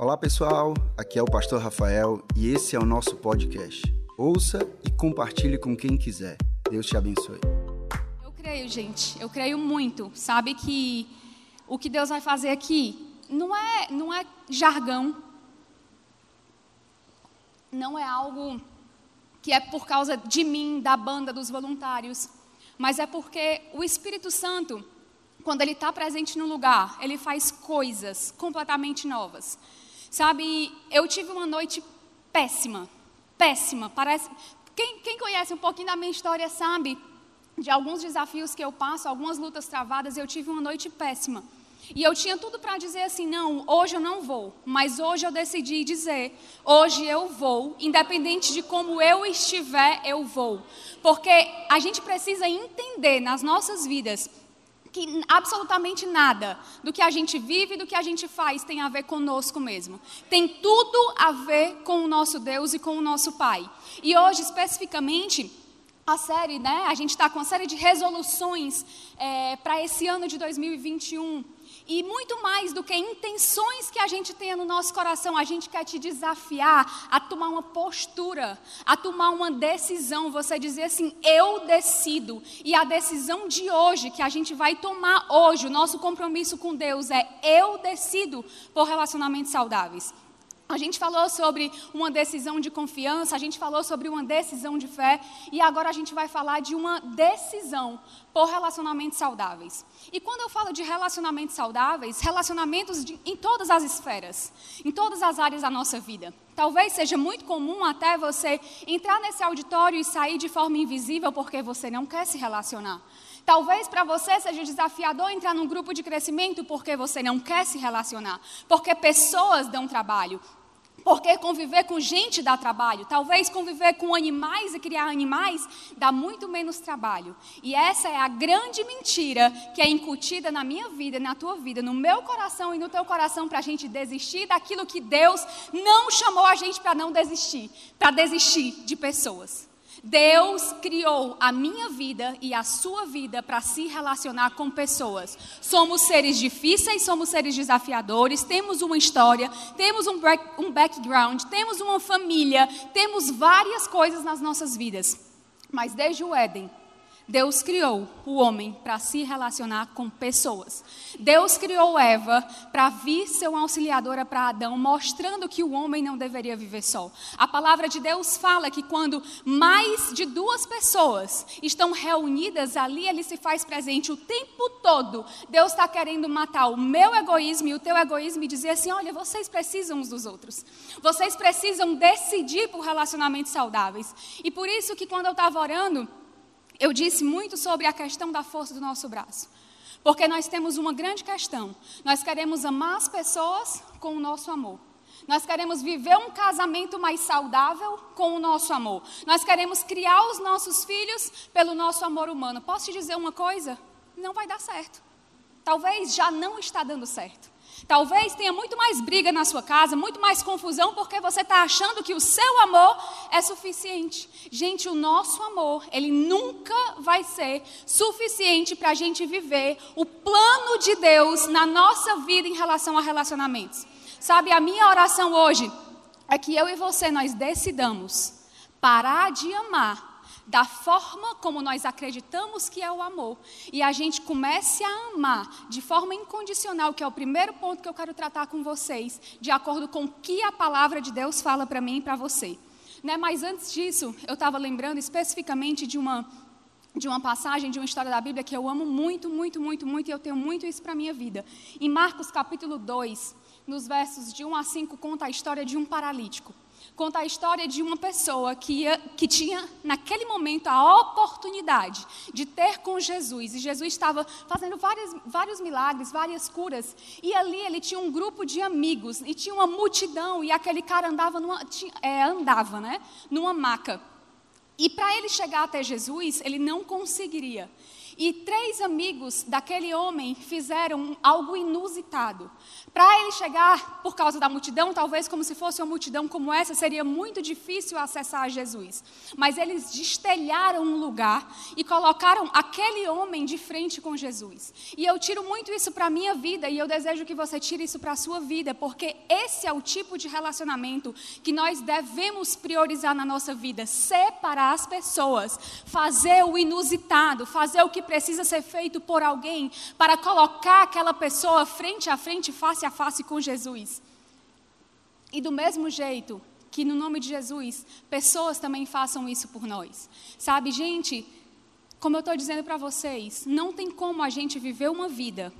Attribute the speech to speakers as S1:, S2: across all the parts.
S1: Olá pessoal, aqui é o Pastor Rafael e esse é o nosso podcast. Ouça e compartilhe com quem quiser. Deus te abençoe.
S2: Eu creio, gente, eu creio muito. Sabe que o que Deus vai fazer aqui não é, não é jargão, não é algo que é por causa de mim, da banda, dos voluntários, mas é porque o Espírito Santo, quando ele está presente no lugar, ele faz coisas completamente novas. Sabe, eu tive uma noite péssima, péssima. Parece. Quem, quem conhece um pouquinho da minha história sabe de alguns desafios que eu passo, algumas lutas travadas. Eu tive uma noite péssima. E eu tinha tudo para dizer assim: não, hoje eu não vou, mas hoje eu decidi dizer: hoje eu vou, independente de como eu estiver, eu vou. Porque a gente precisa entender nas nossas vidas que absolutamente nada do que a gente vive, do que a gente faz, tem a ver conosco mesmo. Tem tudo a ver com o nosso Deus e com o nosso Pai. E hoje, especificamente, a série, né? A gente está com uma série de resoluções é, para esse ano de 2021. E muito mais do que intenções que a gente tenha no nosso coração, a gente quer te desafiar a tomar uma postura, a tomar uma decisão. Você dizer assim: eu decido. E a decisão de hoje, que a gente vai tomar hoje, o nosso compromisso com Deus é: eu decido por relacionamentos saudáveis. A gente falou sobre uma decisão de confiança, a gente falou sobre uma decisão de fé e agora a gente vai falar de uma decisão por relacionamentos saudáveis. E quando eu falo de relacionamentos saudáveis, relacionamentos de, em todas as esferas, em todas as áreas da nossa vida. Talvez seja muito comum até você entrar nesse auditório e sair de forma invisível porque você não quer se relacionar. Talvez para você seja desafiador entrar num grupo de crescimento porque você não quer se relacionar, porque pessoas dão trabalho, porque conviver com gente dá trabalho. Talvez conviver com animais e criar animais dá muito menos trabalho. E essa é a grande mentira que é incutida na minha vida, na tua vida, no meu coração e no teu coração para a gente desistir daquilo que Deus não chamou a gente para não desistir para desistir de pessoas. Deus criou a minha vida e a sua vida para se relacionar com pessoas. Somos seres difíceis, somos seres desafiadores, temos uma história, temos um, um background, temos uma família, temos várias coisas nas nossas vidas. Mas desde o Éden, Deus criou o homem para se relacionar com pessoas. Deus criou Eva para vir ser uma auxiliadora para Adão, mostrando que o homem não deveria viver só. A palavra de Deus fala que quando mais de duas pessoas estão reunidas ali, ele se faz presente o tempo todo. Deus está querendo matar o meu egoísmo e o teu egoísmo e dizer assim: olha, vocês precisam uns dos outros. Vocês precisam decidir por relacionamentos saudáveis. E por isso que quando eu estava orando, eu disse muito sobre a questão da força do nosso braço. Porque nós temos uma grande questão. Nós queremos amar as pessoas com o nosso amor. Nós queremos viver um casamento mais saudável com o nosso amor. Nós queremos criar os nossos filhos pelo nosso amor humano. Posso te dizer uma coisa? Não vai dar certo. Talvez já não está dando certo. Talvez tenha muito mais briga na sua casa, muito mais confusão, porque você está achando que o seu amor é suficiente. Gente, o nosso amor, ele nunca vai ser suficiente para a gente viver o plano de Deus na nossa vida em relação a relacionamentos. Sabe, a minha oração hoje é que eu e você nós decidamos parar de amar da forma como nós acreditamos que é o amor, e a gente comece a amar de forma incondicional, que é o primeiro ponto que eu quero tratar com vocês, de acordo com o que a palavra de Deus fala para mim e para você. Né? Mas antes disso, eu estava lembrando especificamente de uma de uma passagem, de uma história da Bíblia que eu amo muito, muito, muito, muito, e eu tenho muito isso para minha vida. Em Marcos capítulo 2, nos versos de 1 a 5, conta a história de um paralítico conta a história de uma pessoa que, ia, que tinha, naquele momento, a oportunidade de ter com Jesus. E Jesus estava fazendo vários, vários milagres, várias curas. E ali ele tinha um grupo de amigos, e tinha uma multidão, e aquele cara andava, numa, tinha, é, andava né, numa maca. E para ele chegar até Jesus, ele não conseguiria. E três amigos daquele homem fizeram algo inusitado. Para ele chegar, por causa da multidão, talvez como se fosse uma multidão como essa, seria muito difícil acessar Jesus. Mas eles destelharam um lugar e colocaram aquele homem de frente com Jesus. E eu tiro muito isso para a minha vida e eu desejo que você tire isso para a sua vida, porque esse é o tipo de relacionamento que nós devemos priorizar na nossa vida: separar as pessoas, fazer o inusitado, fazer o que precisa ser feito por alguém para colocar aquela pessoa frente a frente, face a face com Jesus. E do mesmo jeito que no nome de Jesus, pessoas também façam isso por nós. Sabe, gente, como eu estou dizendo para vocês, não tem como a gente viver uma vida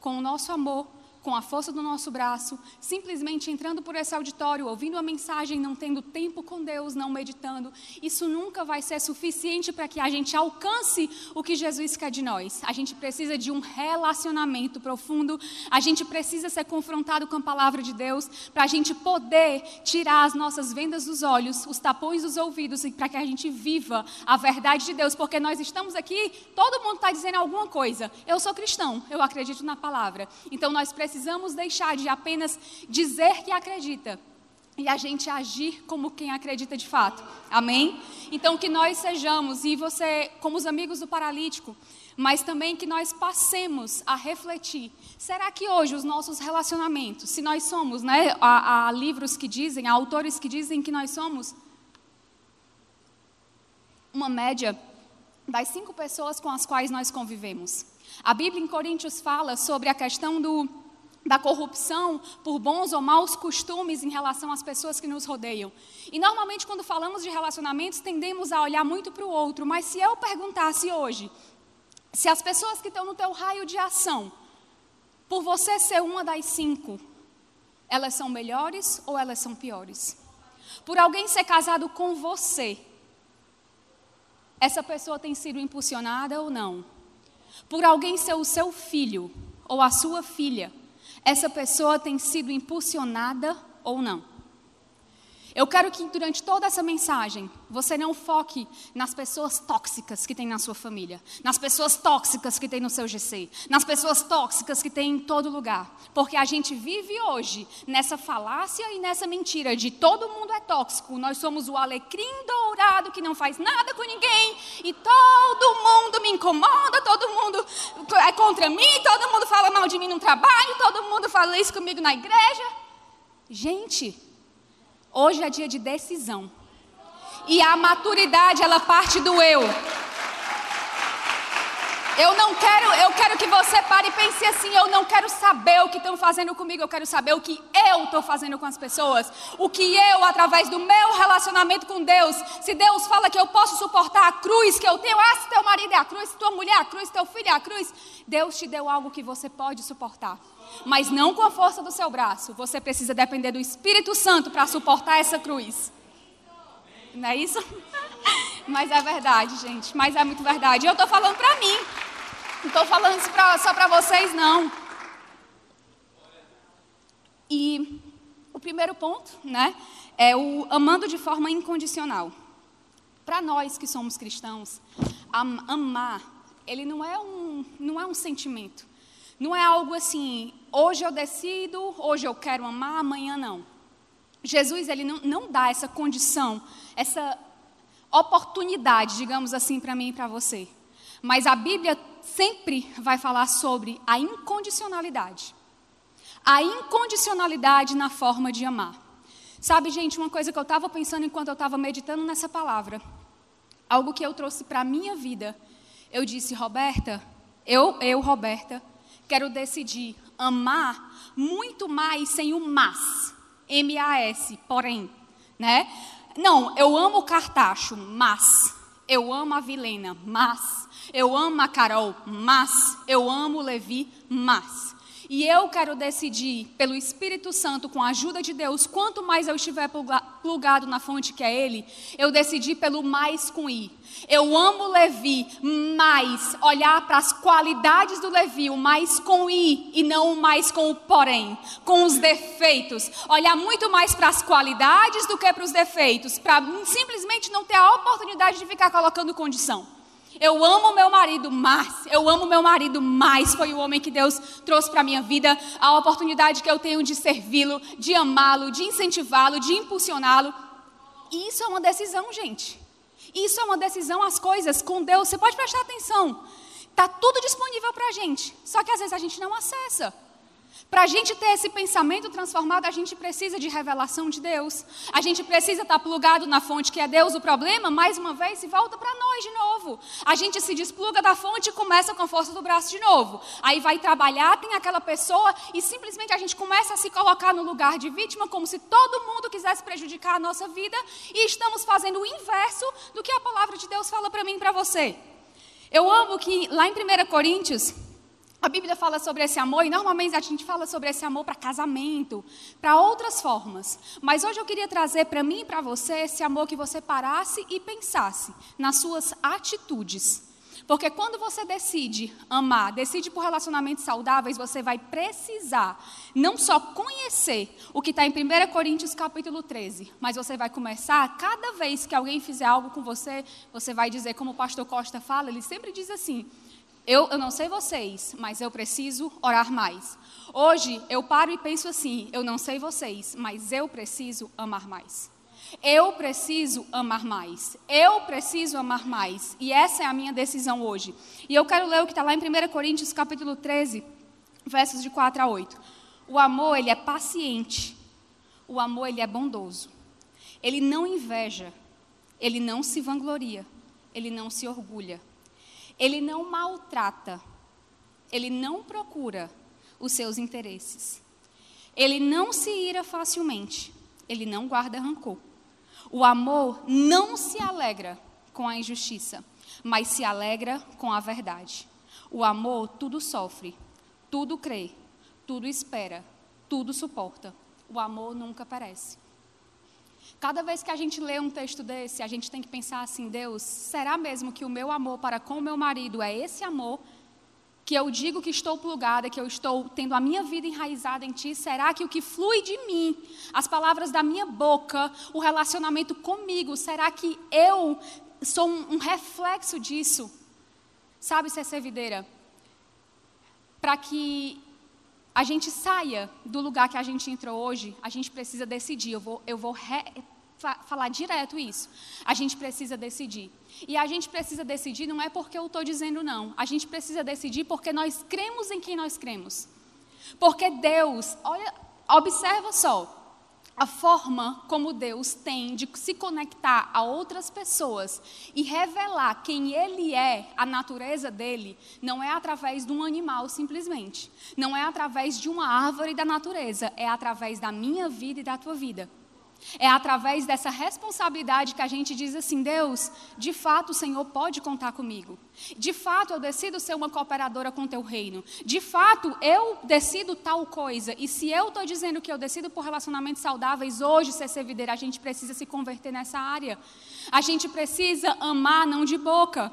S2: com o nosso amor com a força do nosso braço, simplesmente entrando por esse auditório, ouvindo a mensagem, não tendo tempo com Deus, não meditando, isso nunca vai ser suficiente para que a gente alcance o que Jesus quer de nós. A gente precisa de um relacionamento profundo, a gente precisa ser confrontado com a palavra de Deus, para a gente poder tirar as nossas vendas dos olhos, os tapões dos ouvidos, e para que a gente viva a verdade de Deus, porque nós estamos aqui, todo mundo está dizendo alguma coisa. Eu sou cristão, eu acredito na palavra. Então nós precisamos precisamos deixar de apenas dizer que acredita e a gente agir como quem acredita de fato. Amém? Então que nós sejamos, e você, como os amigos do paralítico, mas também que nós passemos a refletir. Será que hoje os nossos relacionamentos, se nós somos, né, há, há livros que dizem, há autores que dizem que nós somos uma média das cinco pessoas com as quais nós convivemos. A Bíblia em Coríntios fala sobre a questão do da corrupção por bons ou maus costumes em relação às pessoas que nos rodeiam. E normalmente, quando falamos de relacionamentos, tendemos a olhar muito para o outro, mas se eu perguntasse hoje, se as pessoas que estão no teu raio de ação, por você ser uma das cinco, elas são melhores ou elas são piores? Por alguém ser casado com você, essa pessoa tem sido impulsionada ou não? Por alguém ser o seu filho ou a sua filha, essa pessoa tem sido impulsionada ou não. Eu quero que durante toda essa mensagem você não foque nas pessoas tóxicas que tem na sua família, nas pessoas tóxicas que tem no seu GC, nas pessoas tóxicas que tem em todo lugar, porque a gente vive hoje nessa falácia e nessa mentira de todo mundo é tóxico, nós somos o alecrim dourado que não faz nada com ninguém e todo mundo me incomoda, todo mundo é contra mim, todo mundo fala mal de mim no trabalho, todo mundo fala isso comigo na igreja. Gente, Hoje é dia de decisão. E a maturidade, ela parte do eu. Eu não quero, eu quero que você pare e pense assim, eu não quero saber o que estão fazendo comigo, eu quero saber o que eu estou fazendo com as pessoas. O que eu, através do meu relacionamento com Deus, se Deus fala que eu posso suportar a cruz que eu tenho, ah, se teu marido é a cruz, se tua mulher é a cruz, teu filho é a cruz, Deus te deu algo que você pode suportar mas não com a força do seu braço. Você precisa depender do Espírito Santo para suportar essa cruz. Não é isso? Mas é verdade, gente. Mas é muito verdade. Eu estou falando para mim. Não estou falando isso pra, só para vocês, não. E o primeiro ponto, né, é o amando de forma incondicional. Para nós que somos cristãos, am amar, ele não é um, não é um sentimento. Não é algo assim, hoje eu decido, hoje eu quero amar, amanhã não. Jesus, ele não, não dá essa condição, essa oportunidade, digamos assim, para mim e para você. Mas a Bíblia sempre vai falar sobre a incondicionalidade. A incondicionalidade na forma de amar. Sabe, gente, uma coisa que eu estava pensando enquanto eu estava meditando nessa palavra, algo que eu trouxe para a minha vida. Eu disse, Roberta, eu, eu, Roberta, quero decidir amar muito mais sem o mas, M-A-S, porém, né? Não, eu amo o Cartacho, mas eu amo a Vilena, mas eu amo a Carol, mas eu amo o Levi, mas e eu quero decidir, pelo Espírito Santo, com a ajuda de Deus, quanto mais eu estiver plugado na fonte que é Ele, eu decidi pelo mais com I. Eu amo Levi, mais olhar para as qualidades do Levi, o mais com I e não o mais com o porém, com os defeitos. Olhar muito mais para as qualidades do que para os defeitos, para simplesmente não ter a oportunidade de ficar colocando condição. Eu amo meu marido mais, eu amo meu marido mais. Foi o homem que Deus trouxe para minha vida, a oportunidade que eu tenho de servi-lo, de amá-lo, de incentivá-lo, de impulsioná-lo. Isso é uma decisão, gente. Isso é uma decisão, as coisas com Deus. Você pode prestar atenção. Está tudo disponível para a gente, só que às vezes a gente não acessa. Para a gente ter esse pensamento transformado, a gente precisa de revelação de Deus. A gente precisa estar tá plugado na fonte que é Deus. O problema, mais uma vez, se volta para nós de novo. A gente se despluga da fonte e começa com a força do braço de novo. Aí vai trabalhar, tem aquela pessoa e simplesmente a gente começa a se colocar no lugar de vítima, como se todo mundo quisesse prejudicar a nossa vida. E estamos fazendo o inverso do que a palavra de Deus fala para mim e para você. Eu amo que lá em 1 Coríntios, a Bíblia fala sobre esse amor e normalmente a gente fala sobre esse amor para casamento, para outras formas. Mas hoje eu queria trazer para mim e para você esse amor que você parasse e pensasse nas suas atitudes. Porque quando você decide amar, decide por relacionamentos saudáveis, você vai precisar não só conhecer o que está em 1 Coríntios capítulo 13, mas você vai começar, cada vez que alguém fizer algo com você, você vai dizer, como o pastor Costa fala, ele sempre diz assim: eu, eu não sei vocês, mas eu preciso orar mais. Hoje eu paro e penso assim: eu não sei vocês, mas eu preciso amar mais. Eu preciso amar mais. Eu preciso amar mais. E essa é a minha decisão hoje. E eu quero ler o que está lá em 1 Coríntios, capítulo 13, versos de 4 a 8. O amor, ele é paciente. O amor, ele é bondoso. Ele não inveja. Ele não se vangloria. Ele não se orgulha. Ele não maltrata, ele não procura os seus interesses. Ele não se ira facilmente, ele não guarda rancor. O amor não se alegra com a injustiça, mas se alegra com a verdade. O amor tudo sofre, tudo crê, tudo espera, tudo suporta. O amor nunca perece. Cada vez que a gente lê um texto desse, a gente tem que pensar assim: Deus, será mesmo que o meu amor para com o meu marido é esse amor? Que eu digo que estou plugada, que eu estou tendo a minha vida enraizada em Ti? Será que o que flui de mim, as palavras da minha boca, o relacionamento comigo, será que eu sou um, reflexo disso? Sabe, ser videira? Para que a gente saia do lugar que a gente entrou hoje, a gente precisa decidir. Eu vou, eu vou re, fa, falar direto isso. A gente precisa decidir. E a gente precisa decidir não é porque eu estou dizendo não. A gente precisa decidir porque nós cremos em quem nós cremos. Porque Deus, olha, observa só a forma como Deus tem de se conectar a outras pessoas e revelar quem Ele é, a natureza dele, não é através de um animal simplesmente. Não é através de uma árvore da natureza, é através da minha vida e da tua vida. É através dessa responsabilidade que a gente diz assim: Deus, de fato o Senhor pode contar comigo. De fato eu decido ser uma cooperadora com o teu reino. De fato eu decido tal coisa. E se eu estou dizendo que eu decido por relacionamentos saudáveis, hoje, ser servideira, a gente precisa se converter nessa área. A gente precisa amar, não de boca.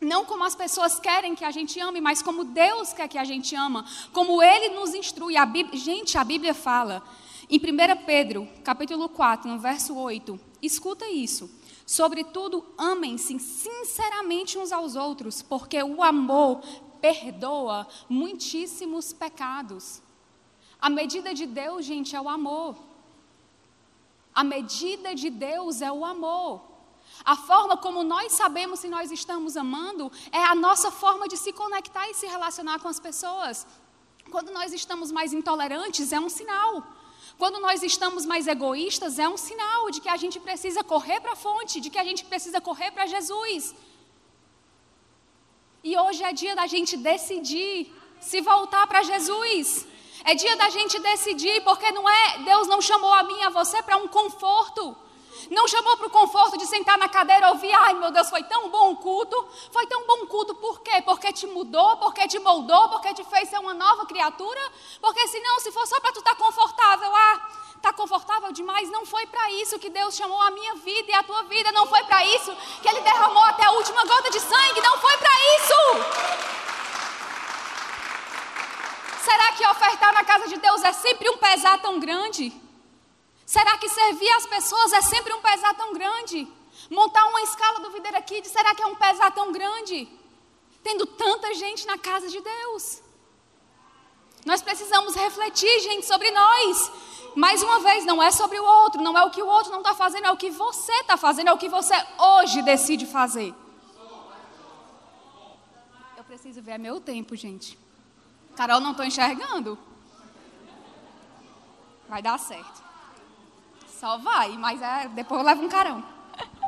S2: Não como as pessoas querem que a gente ame, mas como Deus quer que a gente ama, como Ele nos instrui. A Bíblia, gente, a Bíblia fala em 1 Pedro, capítulo 4, no verso 8, escuta isso. Sobretudo, amem-se sinceramente uns aos outros, porque o amor perdoa muitíssimos pecados. A medida de Deus, gente, é o amor. A medida de Deus é o amor. A forma como nós sabemos se nós estamos amando é a nossa forma de se conectar e se relacionar com as pessoas. Quando nós estamos mais intolerantes, é um sinal. Quando nós estamos mais egoístas, é um sinal de que a gente precisa correr para a fonte, de que a gente precisa correr para Jesus. E hoje é dia da gente decidir se voltar para Jesus. É dia da gente decidir, porque não é, Deus não chamou a mim e a você para um conforto. Não chamou para o conforto de sentar na cadeira e ouvir, ai meu Deus, foi tão bom o culto. Foi tão bom o culto por quê? Porque te mudou, porque te moldou, porque te fez ser uma nova criatura. Porque senão, se for só para tu estar tá confortável, ah, está confortável demais. Não foi para isso que Deus chamou a minha vida e a tua vida. Não foi para isso que Ele derramou até a última gota de sangue. Não foi para isso. Será que ofertar na casa de Deus é sempre um pesar tão grande? Será que servir as pessoas é sempre um pesar tão grande? Montar uma escala do Videira Kids, será que é um pesar tão grande? Tendo tanta gente na casa de Deus. Nós precisamos refletir, gente, sobre nós. Mais uma vez, não é sobre o outro, não é o que o outro não está fazendo, é o que você está fazendo, é o que você hoje decide fazer. Eu preciso ver, é meu tempo, gente. Carol, não estou enxergando. Vai dar certo. Só vai, mas é, depois eu levo um carão.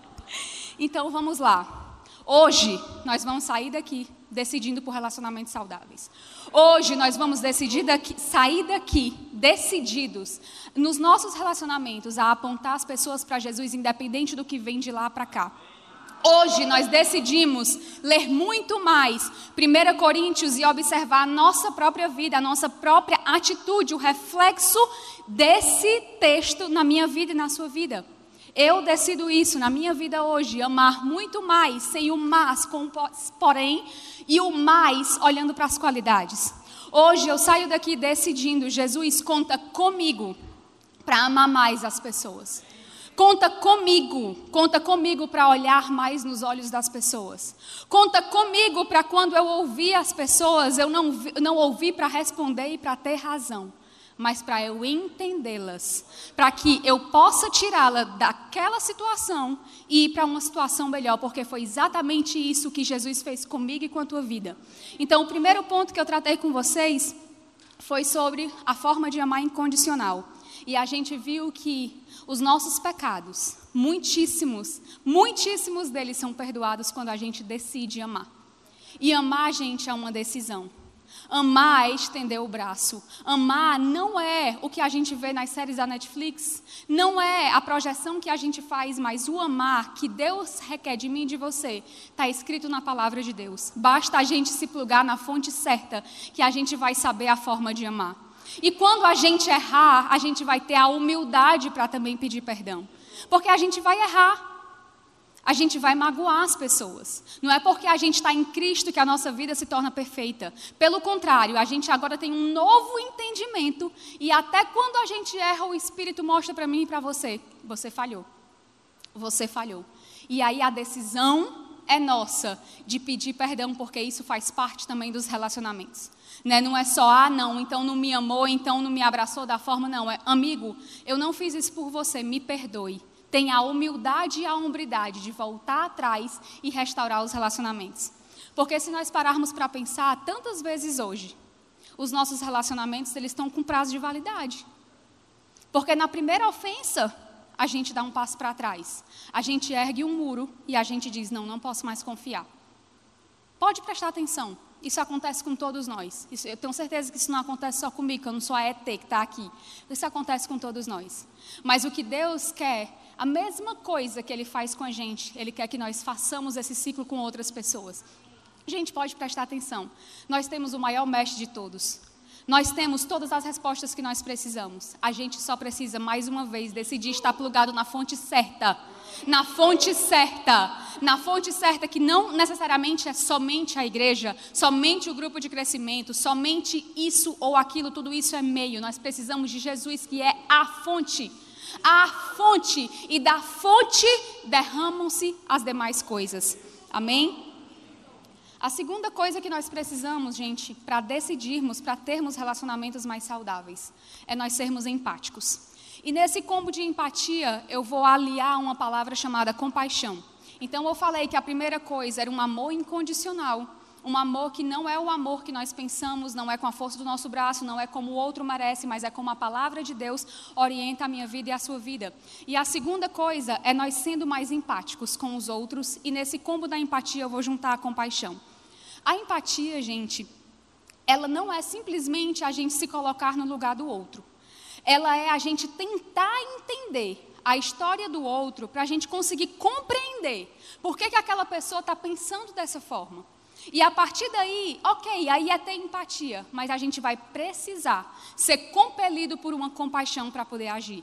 S2: então vamos lá. Hoje nós vamos sair daqui decidindo por relacionamentos saudáveis. Hoje nós vamos decidir daqui, sair daqui decididos nos nossos relacionamentos a apontar as pessoas para Jesus, independente do que vem de lá para cá. Hoje nós decidimos ler muito mais 1 Coríntios e observar a nossa própria vida, a nossa própria atitude, o reflexo desse texto na minha vida e na sua vida. Eu decido isso na minha vida hoje, amar muito mais, sem o mas, com porém, e o mais olhando para as qualidades. Hoje eu saio daqui decidindo, Jesus conta comigo para amar mais as pessoas. Conta comigo, conta comigo para olhar mais nos olhos das pessoas. Conta comigo para quando eu ouvir as pessoas, eu não, não ouvi para responder e para ter razão mas para eu entendê-las, para que eu possa tirá-la daquela situação e ir para uma situação melhor, porque foi exatamente isso que Jesus fez comigo e com a tua vida. Então, o primeiro ponto que eu tratei com vocês foi sobre a forma de amar incondicional. E a gente viu que os nossos pecados, muitíssimos, muitíssimos deles são perdoados quando a gente decide amar. E amar, gente, é uma decisão. Amar é estender o braço. Amar não é o que a gente vê nas séries da Netflix, não é a projeção que a gente faz, mas o amar que Deus requer de mim e de você está escrito na palavra de Deus. Basta a gente se plugar na fonte certa que a gente vai saber a forma de amar. E quando a gente errar, a gente vai ter a humildade para também pedir perdão. Porque a gente vai errar a gente vai magoar as pessoas. Não é porque a gente está em Cristo que a nossa vida se torna perfeita. Pelo contrário, a gente agora tem um novo entendimento e até quando a gente erra, o Espírito mostra para mim e para você: você falhou. Você falhou. E aí a decisão é nossa de pedir perdão, porque isso faz parte também dos relacionamentos. Né? Não é só, ah, não, então não me amou, então não me abraçou da forma, não. É, amigo, eu não fiz isso por você, me perdoe tem a humildade e a hombridade de voltar atrás e restaurar os relacionamentos. Porque se nós pararmos para pensar, tantas vezes hoje, os nossos relacionamentos eles estão com prazo de validade. Porque na primeira ofensa, a gente dá um passo para trás. A gente ergue um muro e a gente diz: não, não posso mais confiar. Pode prestar atenção. Isso acontece com todos nós. Isso, eu tenho certeza que isso não acontece só comigo, que eu não sou a ET que está aqui. Isso acontece com todos nós. Mas o que Deus quer a mesma coisa que ele faz com a gente, ele quer que nós façamos esse ciclo com outras pessoas. Gente, pode prestar atenção. Nós temos o maior mestre de todos. Nós temos todas as respostas que nós precisamos. A gente só precisa, mais uma vez, decidir estar plugado na fonte certa. Na fonte certa. Na fonte certa que não necessariamente é somente a igreja, somente o grupo de crescimento, somente isso ou aquilo, tudo isso é meio. Nós precisamos de Jesus, que é a fonte a fonte, e da fonte derramam-se as demais coisas. Amém? A segunda coisa que nós precisamos, gente, para decidirmos, para termos relacionamentos mais saudáveis, é nós sermos empáticos. E nesse combo de empatia, eu vou aliar uma palavra chamada compaixão. Então, eu falei que a primeira coisa era um amor incondicional um amor que não é o amor que nós pensamos, não é com a força do nosso braço, não é como o outro merece, mas é como a palavra de Deus orienta a minha vida e a sua vida. E a segunda coisa é nós sendo mais empáticos com os outros, e nesse combo da empatia eu vou juntar a compaixão. A empatia, gente, ela não é simplesmente a gente se colocar no lugar do outro. Ela é a gente tentar entender a história do outro para a gente conseguir compreender por que, que aquela pessoa está pensando dessa forma. E a partir daí, ok, aí é ter empatia, mas a gente vai precisar ser compelido por uma compaixão para poder agir.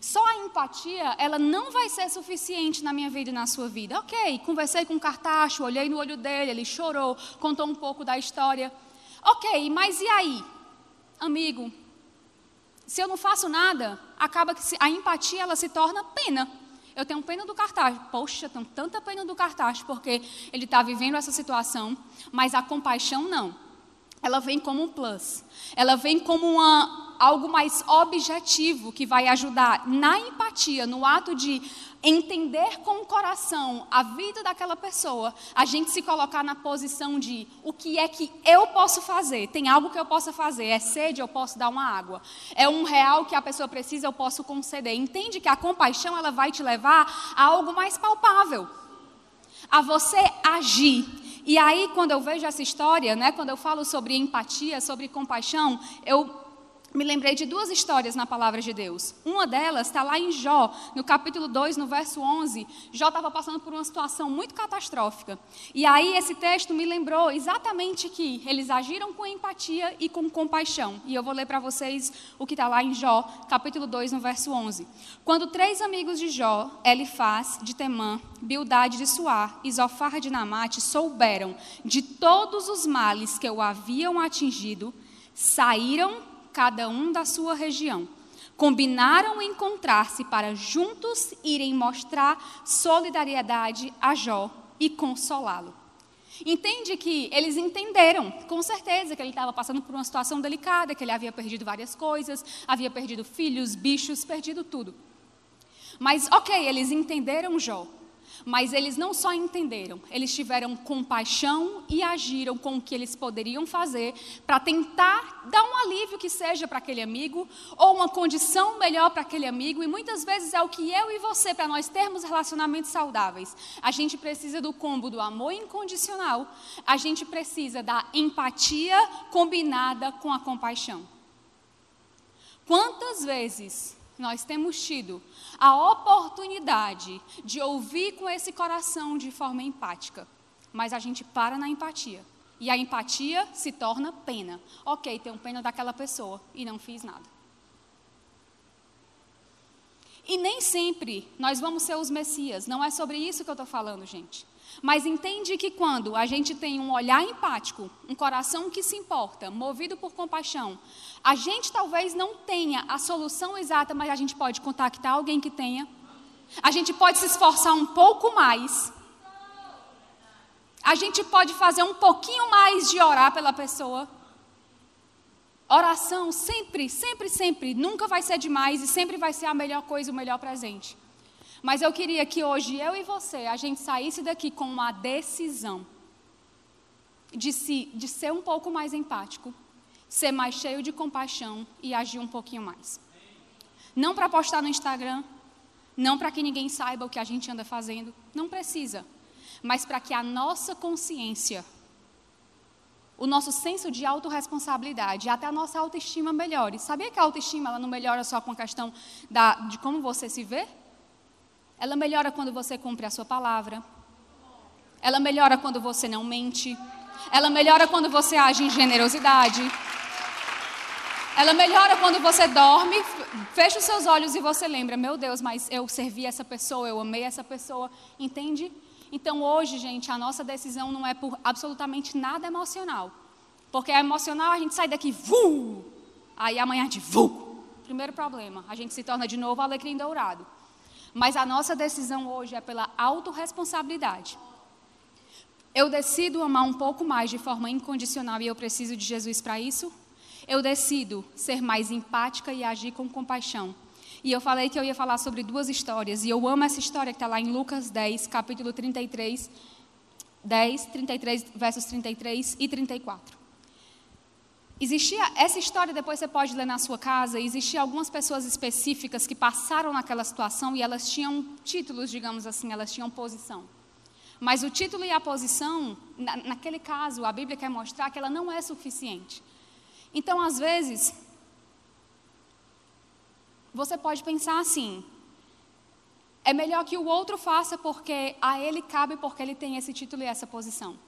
S2: Só a empatia, ela não vai ser suficiente na minha vida e na sua vida. Ok, conversei com o Cartacho, olhei no olho dele, ele chorou, contou um pouco da história. Ok, mas e aí? Amigo, se eu não faço nada, acaba que a empatia ela se torna pena. Eu tenho pena do cartaz. Poxa, tenho tanta pena do cartaz porque ele está vivendo essa situação, mas a compaixão não. Ela vem como um plus. Ela vem como uma, algo mais objetivo que vai ajudar na empatia, no ato de entender com o coração a vida daquela pessoa, a gente se colocar na posição de o que é que eu posso fazer? Tem algo que eu possa fazer? É sede, eu posso dar uma água. É um real que a pessoa precisa, eu posso conceder. Entende que a compaixão ela vai te levar a algo mais palpável. A você agir. E aí, quando eu vejo essa história, né, quando eu falo sobre empatia, sobre compaixão, eu me lembrei de duas histórias na palavra de Deus. Uma delas está lá em Jó, no capítulo 2, no verso 11. Jó estava passando por uma situação muito catastrófica. E aí esse texto me lembrou exatamente que eles agiram com empatia e com compaixão. E eu vou ler para vocês o que está lá em Jó, capítulo 2, no verso 11. Quando três amigos de Jó, Elifaz de Temã, Bildade de Suar e Zofar de Namate, souberam de todos os males que o haviam atingido, saíram cada um da sua região. Combinaram encontrar-se para juntos irem mostrar solidariedade a Jó e consolá-lo. Entende que eles entenderam, com certeza, que ele estava passando por uma situação delicada, que ele havia perdido várias coisas, havia perdido filhos, bichos, perdido tudo. Mas, ok, eles entenderam Jó. Mas eles não só entenderam, eles tiveram compaixão e agiram com o que eles poderiam fazer para tentar dar um alívio que seja para aquele amigo, ou uma condição melhor para aquele amigo, e muitas vezes é o que eu e você, para nós termos relacionamentos saudáveis, a gente precisa do combo do amor incondicional, a gente precisa da empatia combinada com a compaixão. Quantas vezes nós temos tido a oportunidade de ouvir com esse coração de forma empática, mas a gente para na empatia. E a empatia se torna pena. Ok, tenho pena daquela pessoa e não fiz nada. E nem sempre nós vamos ser os Messias, não é sobre isso que eu estou falando, gente. Mas entende que quando a gente tem um olhar empático, um coração que se importa, movido por compaixão, a gente talvez não tenha a solução exata, mas a gente pode contactar alguém que tenha. A gente pode se esforçar um pouco mais. A gente pode fazer um pouquinho mais de orar pela pessoa. Oração sempre, sempre, sempre, nunca vai ser demais e sempre vai ser a melhor coisa, o melhor presente. Mas eu queria que hoje eu e você, a gente saísse daqui com uma decisão de, se, de ser um pouco mais empático, ser mais cheio de compaixão e agir um pouquinho mais. Não para postar no Instagram, não para que ninguém saiba o que a gente anda fazendo, não precisa, mas para que a nossa consciência, o nosso senso de autorresponsabilidade, até a nossa autoestima melhore. Sabia que a autoestima ela não melhora só com a questão da, de como você se vê? Ela melhora quando você cumpre a sua palavra. Ela melhora quando você não mente. Ela melhora quando você age em generosidade. Ela melhora quando você dorme, fecha os seus olhos e você lembra: meu Deus, mas eu servi essa pessoa, eu amei essa pessoa. Entende? Então hoje, gente, a nossa decisão não é por absolutamente nada emocional. Porque é emocional, a gente sai daqui, vu! Aí amanhã a gente, vu! Primeiro problema, a gente se torna de novo alecrim dourado. Mas a nossa decisão hoje é pela autorresponsabilidade. Eu decido amar um pouco mais de forma incondicional e eu preciso de Jesus para isso? Eu decido ser mais empática e agir com compaixão. E eu falei que eu ia falar sobre duas histórias, e eu amo essa história que está lá em Lucas 10, capítulo 33, 10, 33, versos 33 e 34. Existia essa história, depois você pode ler na sua casa. Existiam algumas pessoas específicas que passaram naquela situação e elas tinham títulos, digamos assim, elas tinham posição. Mas o título e a posição, na, naquele caso, a Bíblia quer mostrar que ela não é suficiente. Então, às vezes, você pode pensar assim: é melhor que o outro faça porque a ele cabe, porque ele tem esse título e essa posição.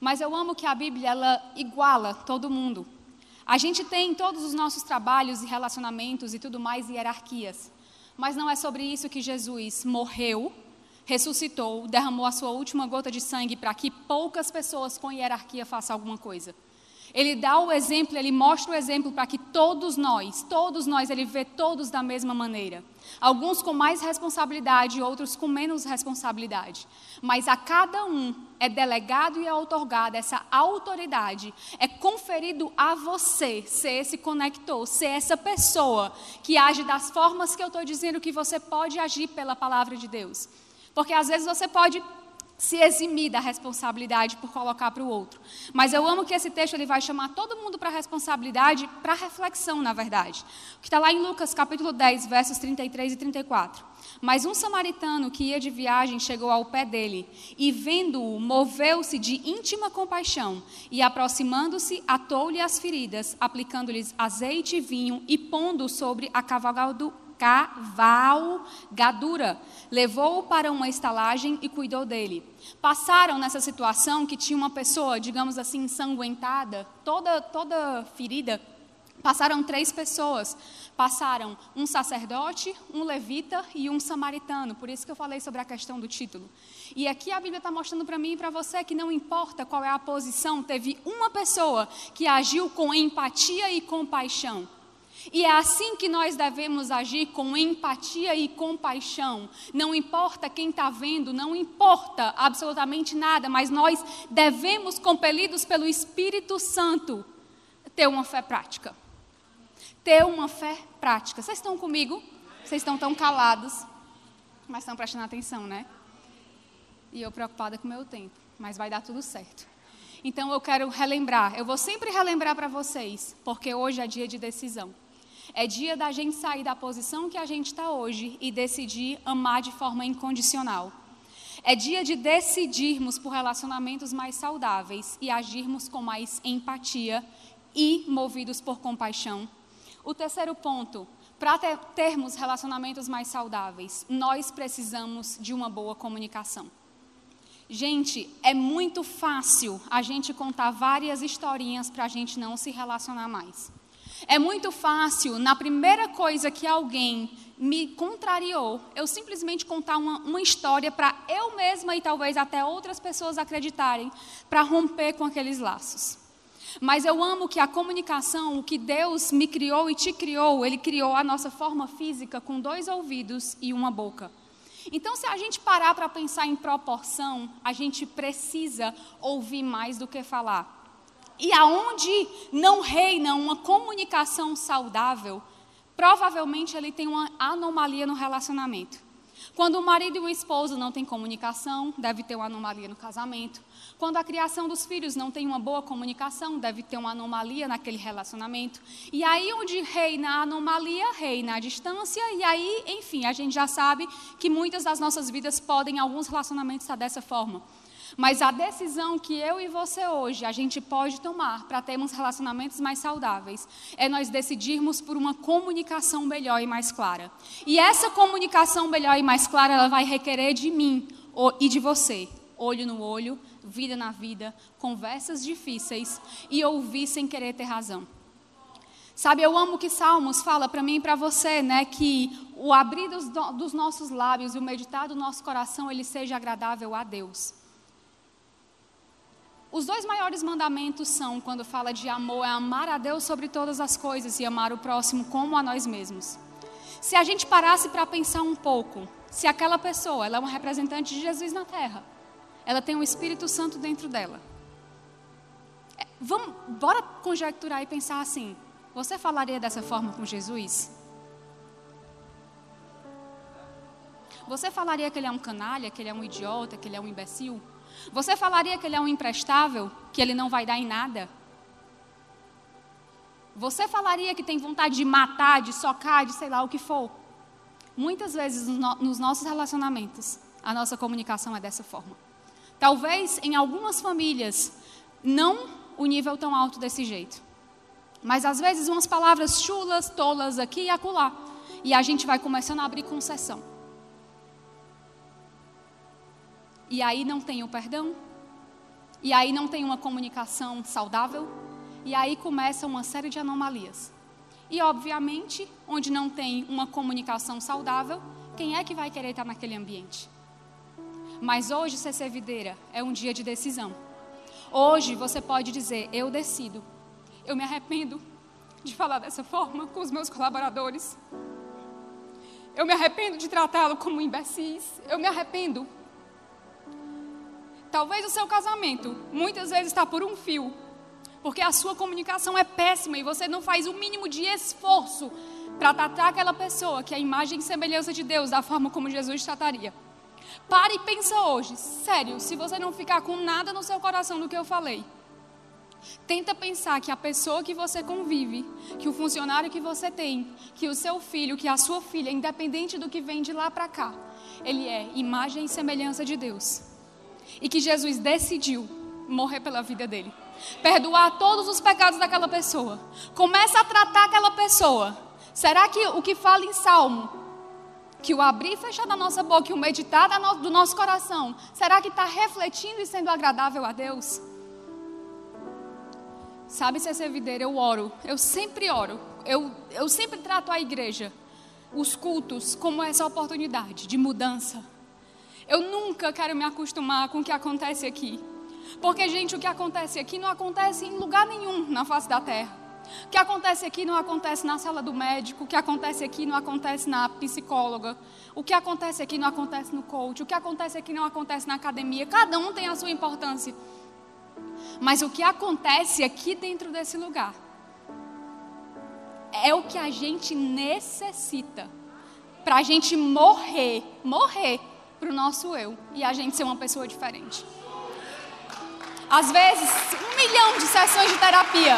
S2: Mas eu amo que a Bíblia ela iguala todo mundo. A gente tem em todos os nossos trabalhos e relacionamentos e tudo mais hierarquias. Mas não é sobre isso que Jesus morreu, ressuscitou, derramou a sua última gota de sangue para que poucas pessoas com hierarquia façam alguma coisa. Ele dá o exemplo, ele mostra o exemplo para que todos nós, todos nós, ele vê todos da mesma maneira. Alguns com mais responsabilidade, outros com menos responsabilidade. Mas a cada um é delegado e é otorgada essa autoridade, é conferido a você ser esse conector, ser essa pessoa que age das formas que eu estou dizendo que você pode agir pela palavra de Deus. Porque às vezes você pode se eximir da responsabilidade por colocar para o outro. Mas eu amo que esse texto ele vai chamar todo mundo para a responsabilidade, para reflexão, na verdade. O que está lá em Lucas capítulo 10, versos 33 e 34. Mas um samaritano que ia de viagem chegou ao pé dele e, vendo-o, moveu-se de íntima compaixão e, aproximando-se, atou-lhe as feridas, aplicando-lhes azeite e vinho e pondo sobre a cavalgada cavalgadura. Levou-o para uma estalagem e cuidou dele. Passaram nessa situação que tinha uma pessoa, digamos assim, ensanguentada, toda, toda ferida. Passaram três pessoas. Passaram um sacerdote, um levita e um samaritano. Por isso que eu falei sobre a questão do título. E aqui a Bíblia está mostrando para mim e para você que não importa qual é a posição, teve uma pessoa que agiu com empatia e compaixão. E é assim que nós devemos agir com empatia e compaixão. Não importa quem está vendo, não importa absolutamente nada, mas nós devemos, compelidos pelo Espírito Santo, ter uma fé prática. Ter uma fé prática. Vocês estão comigo? Vocês estão tão calados, mas estão prestando atenção, né? E eu preocupada com o meu tempo, mas vai dar tudo certo. Então eu quero relembrar, eu vou sempre relembrar para vocês, porque hoje é dia de decisão. É dia da gente sair da posição que a gente está hoje e decidir amar de forma incondicional. É dia de decidirmos por relacionamentos mais saudáveis e agirmos com mais empatia e movidos por compaixão. O terceiro ponto, para ter, termos relacionamentos mais saudáveis, nós precisamos de uma boa comunicação. Gente, é muito fácil a gente contar várias historinhas para a gente não se relacionar mais. É muito fácil, na primeira coisa que alguém me contrariou, eu simplesmente contar uma, uma história para eu mesma e talvez até outras pessoas acreditarem, para romper com aqueles laços. Mas eu amo que a comunicação, o que Deus me criou e te criou, Ele criou a nossa forma física com dois ouvidos e uma boca. Então, se a gente parar para pensar em proporção, a gente precisa ouvir mais do que falar. E aonde não reina uma comunicação saudável, provavelmente ele tem uma anomalia no relacionamento. Quando o marido e o esposo não têm comunicação, deve ter uma anomalia no casamento. Quando a criação dos filhos não tem uma boa comunicação, deve ter uma anomalia naquele relacionamento. E aí, onde reina a anomalia, reina a distância. E aí, enfim, a gente já sabe que muitas das nossas vidas podem, alguns relacionamentos, estar dessa forma. Mas a decisão que eu e você hoje a gente pode tomar para termos relacionamentos mais saudáveis é nós decidirmos por uma comunicação melhor e mais clara. E essa comunicação melhor e mais clara ela vai requerer de mim e de você, olho no olho, vida na vida, conversas difíceis e ouvir sem querer ter razão. Sabe, eu amo que Salmos fala para mim e para você, né, que o abrir dos, dos nossos lábios e o meditar do nosso coração ele seja agradável a Deus. Os dois maiores mandamentos são, quando fala de amor, é amar a Deus sobre todas as coisas e amar o próximo como a nós mesmos. Se a gente parasse para pensar um pouco, se aquela pessoa ela é uma representante de Jesus na terra, ela tem o um Espírito Santo dentro dela. É, vamos, bora conjecturar e pensar assim: você falaria dessa forma com Jesus? Você falaria que ele é um canalha, que ele é um idiota, que ele é um imbecil? Você falaria que ele é um imprestável, que ele não vai dar em nada? Você falaria que tem vontade de matar, de socar, de sei lá o que for? Muitas vezes nos nossos relacionamentos, a nossa comunicação é dessa forma. Talvez em algumas famílias, não o nível tão alto desse jeito. Mas às vezes umas palavras chulas, tolas aqui e acolá. E a gente vai começando a abrir concessão. E aí não tem o perdão. E aí não tem uma comunicação saudável. E aí começa uma série de anomalias. E, obviamente, onde não tem uma comunicação saudável, quem é que vai querer estar naquele ambiente? Mas hoje, CC Videira, é um dia de decisão. Hoje você pode dizer: Eu decido eu me arrependo de falar dessa forma com os meus colaboradores. Eu me arrependo de tratá-lo como imbecis. Eu me arrependo. Talvez o seu casamento muitas vezes está por um fio, porque a sua comunicação é péssima e você não faz o mínimo de esforço para tratar aquela pessoa que é a imagem e semelhança de Deus da forma como Jesus trataria. Pare e pensa hoje, sério, se você não ficar com nada no seu coração do que eu falei. Tenta pensar que a pessoa que você convive, que o funcionário que você tem, que o seu filho, que a sua filha, independente do que vem de lá para cá, ele é imagem e semelhança de Deus. E que Jesus decidiu morrer pela vida dele. Perdoar todos os pecados daquela pessoa. Começa a tratar aquela pessoa. Será que o que fala em Salmo, que o abrir e fechar da nossa boca e o meditar do nosso coração, será que está refletindo e sendo agradável a Deus? Sabe, se videira, eu oro. Eu sempre oro. Eu, eu sempre trato a igreja, os cultos, como essa oportunidade de mudança. Eu nunca quero me acostumar com o que acontece aqui. Porque, gente, o que acontece aqui não acontece em lugar nenhum na face da terra. O que acontece aqui não acontece na sala do médico, o que acontece aqui não acontece na psicóloga, o que acontece aqui não acontece no coach, o que acontece aqui não acontece na academia. Cada um tem a sua importância. Mas o que acontece aqui dentro desse lugar é o que a gente necessita para a gente morrer, morrer para o nosso eu e a gente ser uma pessoa diferente. Às vezes, um milhão de sessões de terapia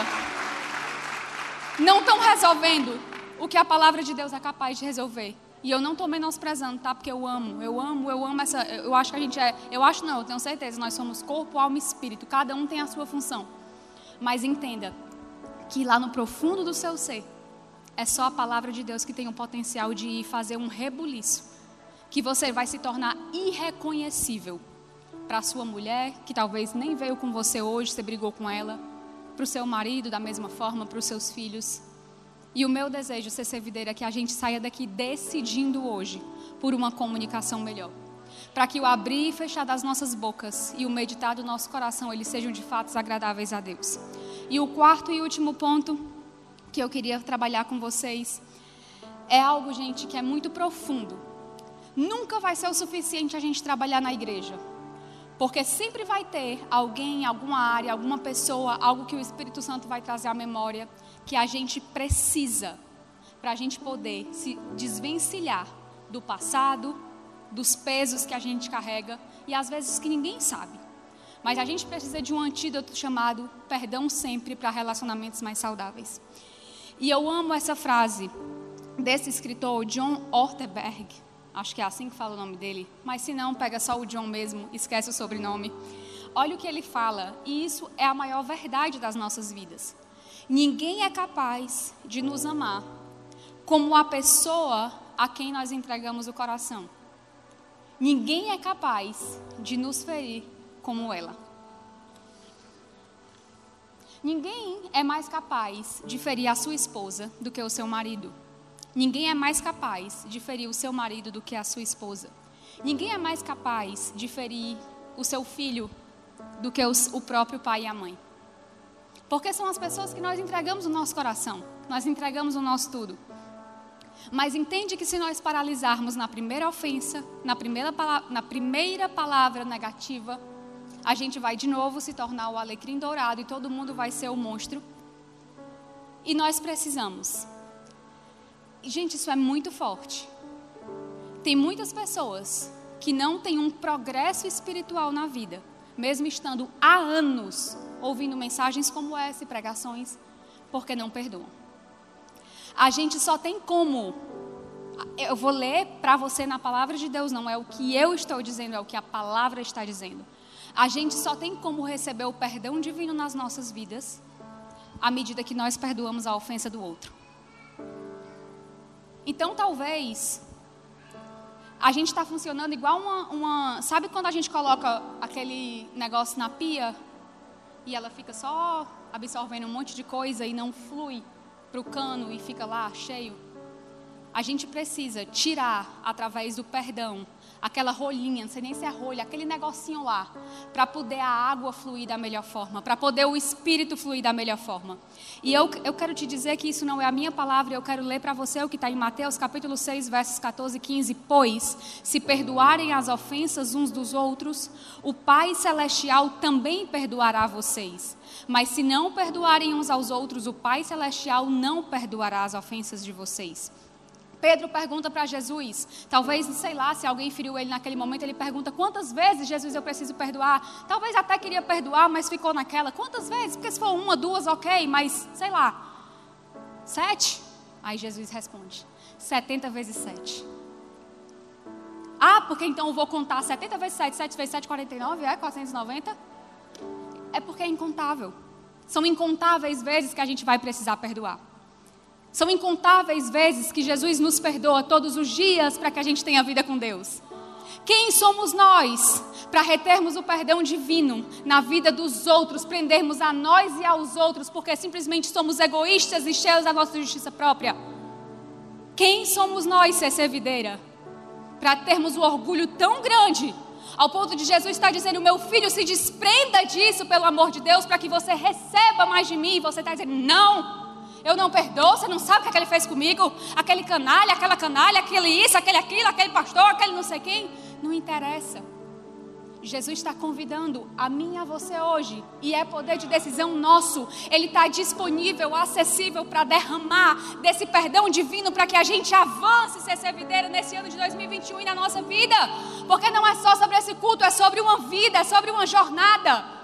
S2: não estão resolvendo o que a palavra de Deus é capaz de resolver. E eu não estou menosprezando, tá? Porque eu amo, eu amo, eu amo essa. Eu acho que a gente é. Eu acho não, eu tenho certeza. Nós somos corpo, alma e espírito. Cada um tem a sua função. Mas entenda que lá no profundo do seu ser é só a palavra de Deus que tem o potencial de fazer um rebuliço, que você vai se tornar irreconhecível para sua mulher, que talvez nem veio com você hoje, você brigou com ela, para o seu marido da mesma forma, para os seus filhos. E o meu desejo, ser servideira, é que a gente saia daqui decidindo hoje por uma comunicação melhor. Para que o abrir e fechar das nossas bocas e o meditar do nosso coração, eles sejam de fato agradáveis a Deus. E o quarto e último ponto que eu queria trabalhar com vocês é algo, gente, que é muito profundo. Nunca vai ser o suficiente a gente trabalhar na igreja. Porque sempre vai ter alguém, alguma área, alguma pessoa, algo que o Espírito Santo vai trazer à memória que a gente precisa para a gente poder se desvencilhar do passado, dos pesos que a gente carrega e às vezes que ninguém sabe. Mas a gente precisa de um antídoto chamado perdão sempre para relacionamentos mais saudáveis. E eu amo essa frase desse escritor John Orteberg. Acho que é assim que fala o nome dele. Mas se não, pega só o John mesmo, esquece o sobrenome. Olha o que ele fala, e isso é a maior verdade das nossas vidas. Ninguém é capaz de nos amar como a pessoa a quem nós entregamos o coração. Ninguém é capaz de nos ferir como ela. Ninguém é mais capaz de ferir a sua esposa do que o seu marido. Ninguém é mais capaz de ferir o seu marido do que a sua esposa. Ninguém é mais capaz de ferir o seu filho do que o próprio pai e a mãe. Porque são as pessoas que nós entregamos o nosso coração, nós entregamos o nosso tudo. Mas entende que se nós paralisarmos na primeira ofensa, na primeira, na primeira palavra negativa, a gente vai de novo se tornar o alecrim dourado e todo mundo vai ser o monstro. E nós precisamos. Gente, isso é muito forte. Tem muitas pessoas que não têm um progresso espiritual na vida, mesmo estando há anos ouvindo mensagens como essa e pregações, porque não perdoam. A gente só tem como. Eu vou ler para você na palavra de Deus, não é o que eu estou dizendo, é o que a palavra está dizendo. A gente só tem como receber o perdão divino nas nossas vidas à medida que nós perdoamos a ofensa do outro. Então, talvez a gente está funcionando igual uma, uma. Sabe quando a gente coloca aquele negócio na pia e ela fica só absorvendo um monte de coisa e não flui para o cano e fica lá cheio. a gente precisa tirar através do perdão aquela rolinha, não sei nem se é rolha, aquele negocinho lá, para poder a água fluir da melhor forma, para poder o espírito fluir da melhor forma. E eu, eu quero te dizer que isso não é a minha palavra, eu quero ler para você o que está em Mateus capítulo 6, versos 14 e 15. Pois, se perdoarem as ofensas uns dos outros, o Pai Celestial também perdoará vocês. Mas se não perdoarem uns aos outros, o Pai Celestial não perdoará as ofensas de vocês. Pedro pergunta para Jesus, talvez, sei lá, se alguém feriu ele naquele momento, ele pergunta: quantas vezes, Jesus, eu preciso perdoar? Talvez até queria perdoar, mas ficou naquela. Quantas vezes? Porque se for uma, duas, ok, mas sei lá. Sete? Aí Jesus responde: 70 vezes sete. Ah, porque então eu vou contar 70 vezes 7, 7 vezes 7, 49, é 490? É porque é incontável. São incontáveis vezes que a gente vai precisar perdoar. São incontáveis vezes que Jesus nos perdoa todos os dias para que a gente tenha vida com Deus. Quem somos nós para retermos o perdão divino na vida dos outros, prendermos a nós e aos outros, porque simplesmente somos egoístas e cheios da nossa justiça própria? Quem somos nós, CC Videira, para termos um orgulho tão grande, ao ponto de Jesus estar dizendo: Meu filho, se desprenda disso, pelo amor de Deus, para que você receba mais de mim, e você está dizendo: Não. Eu não perdoo, você não sabe o que, é que ele fez comigo? Aquele canalha, aquela canalha, aquele isso, aquele aquilo, aquele pastor, aquele não sei quem. Não interessa. Jesus está convidando a mim e a você hoje, e é poder de decisão nosso. Ele está disponível, acessível para derramar desse perdão divino para que a gente avance, ser servideira nesse ano de 2021 e na nossa vida. Porque não é só sobre esse culto, é sobre uma vida, é sobre uma jornada.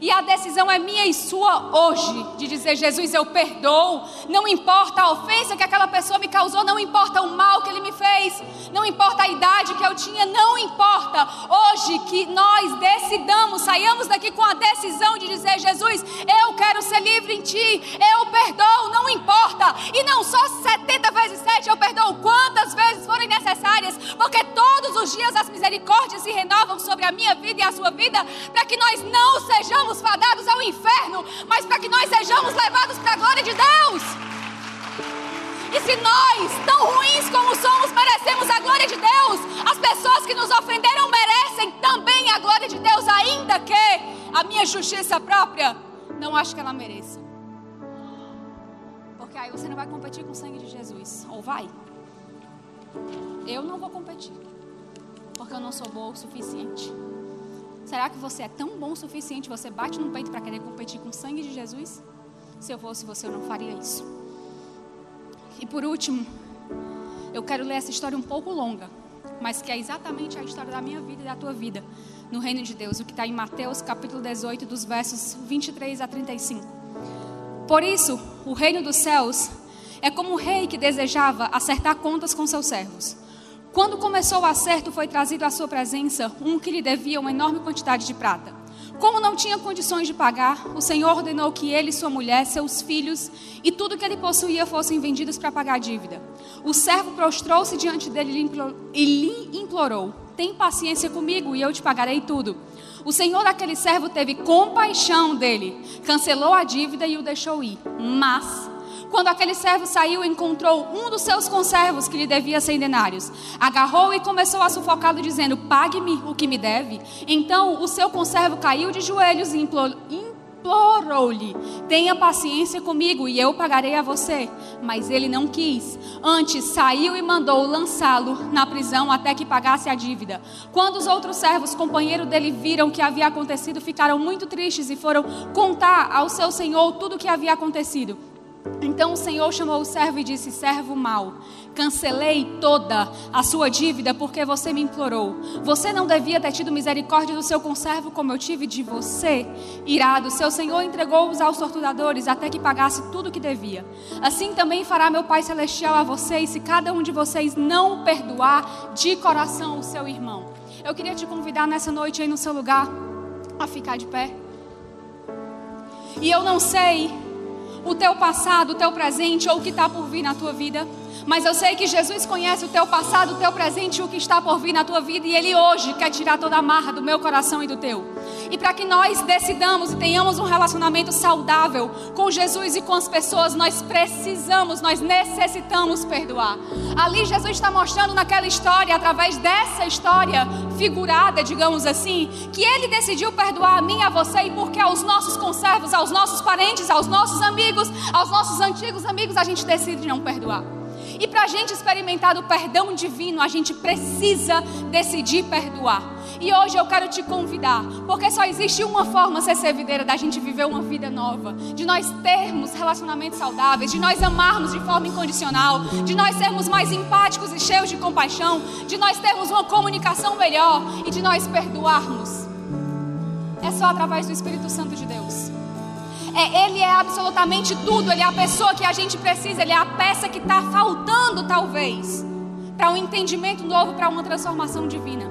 S2: E a decisão é minha e sua hoje, de dizer: Jesus, eu perdoo. Não importa a ofensa que aquela pessoa me causou, não importa o mal que ele me fez, não importa a idade que eu tinha, não importa. Hoje que nós decidamos, saiamos daqui com a decisão de dizer: Jesus, eu quero ser livre em ti, eu perdoo, não importa. E não só 70 vezes 7, eu perdoo quantas vezes forem necessárias, porque todos os dias as misericórdias se renovam sobre a minha vida e a sua vida, para que nós não sejamos sejamos fadados ao inferno, mas para que nós sejamos levados para a glória de Deus. E se nós, tão ruins como somos, merecemos a glória de Deus, as pessoas que nos ofenderam merecem também a glória de Deus, ainda que a minha justiça própria não acho que ela mereça. Porque aí você não vai competir com o sangue de Jesus. Ou vai? Eu não vou competir. Porque eu não sou boa o suficiente. Será que você é tão bom o suficiente? Você bate no peito para querer competir com o sangue de Jesus? Se eu fosse você, eu não faria isso. E por último, eu quero ler essa história um pouco longa, mas que é exatamente a história da minha vida e da tua vida no reino de Deus, o que está em Mateus capítulo 18, dos versos 23 a 35. Por isso, o reino dos céus é como o rei que desejava acertar contas com seus servos. Quando começou o acerto, foi trazido à sua presença um que lhe devia uma enorme quantidade de prata. Como não tinha condições de pagar, o Senhor ordenou que ele, sua mulher, seus filhos e tudo que ele possuía fossem vendidos para pagar a dívida. O servo prostrou-se diante dele e lhe implorou: Tem paciência comigo e eu te pagarei tudo. O senhor daquele servo teve compaixão dele, cancelou a dívida e o deixou ir. Mas quando aquele servo saiu, encontrou um dos seus conservos que lhe devia cem denários. Agarrou e começou a sufocá-lo, dizendo: Pague-me o que me deve. Então o seu conservo caiu de joelhos e implorou-lhe: Tenha paciência comigo e eu pagarei a você. Mas ele não quis. Antes saiu e mandou lançá-lo na prisão até que pagasse a dívida. Quando os outros servos, companheiro dele, viram o que havia acontecido, ficaram muito tristes e foram contar ao seu senhor tudo o que havia acontecido. Então o Senhor chamou o servo e disse: Servo mau, cancelei toda a sua dívida porque você me implorou. Você não devia ter tido misericórdia do seu conservo como eu tive de você. Irado, seu Senhor entregou-os aos torturadores até que pagasse tudo o que devia. Assim também fará meu Pai Celestial a vocês, se cada um de vocês não perdoar de coração o seu irmão. Eu queria te convidar nessa noite aí no seu lugar a ficar de pé. E eu não sei o teu passado, o teu presente ou o que está por vir na tua vida. Mas eu sei que Jesus conhece o teu passado, o teu presente e o que está por vir na tua vida. E Ele hoje quer tirar toda a marra do meu coração e do teu. E para que nós decidamos e tenhamos um relacionamento saudável com Jesus e com as pessoas, nós precisamos, nós necessitamos perdoar. Ali Jesus está mostrando naquela história, através dessa história figurada, digamos assim, que Ele decidiu perdoar a mim a você, e porque aos nossos conservos, aos nossos parentes, aos nossos amigos, aos nossos antigos amigos, a gente decide não perdoar. E para a gente experimentar do perdão divino, a gente precisa decidir perdoar. E hoje eu quero te convidar, porque só existe uma forma, ser servideira, da gente viver uma vida nova, de nós termos relacionamentos saudáveis, de nós amarmos de forma incondicional, de nós sermos mais empáticos e cheios de compaixão, de nós termos uma comunicação melhor e de nós perdoarmos. É só através do Espírito Santo de Deus. É, ele é absolutamente tudo, Ele é a pessoa que a gente precisa, Ele é a peça que está faltando, talvez, para um entendimento novo, para uma transformação divina.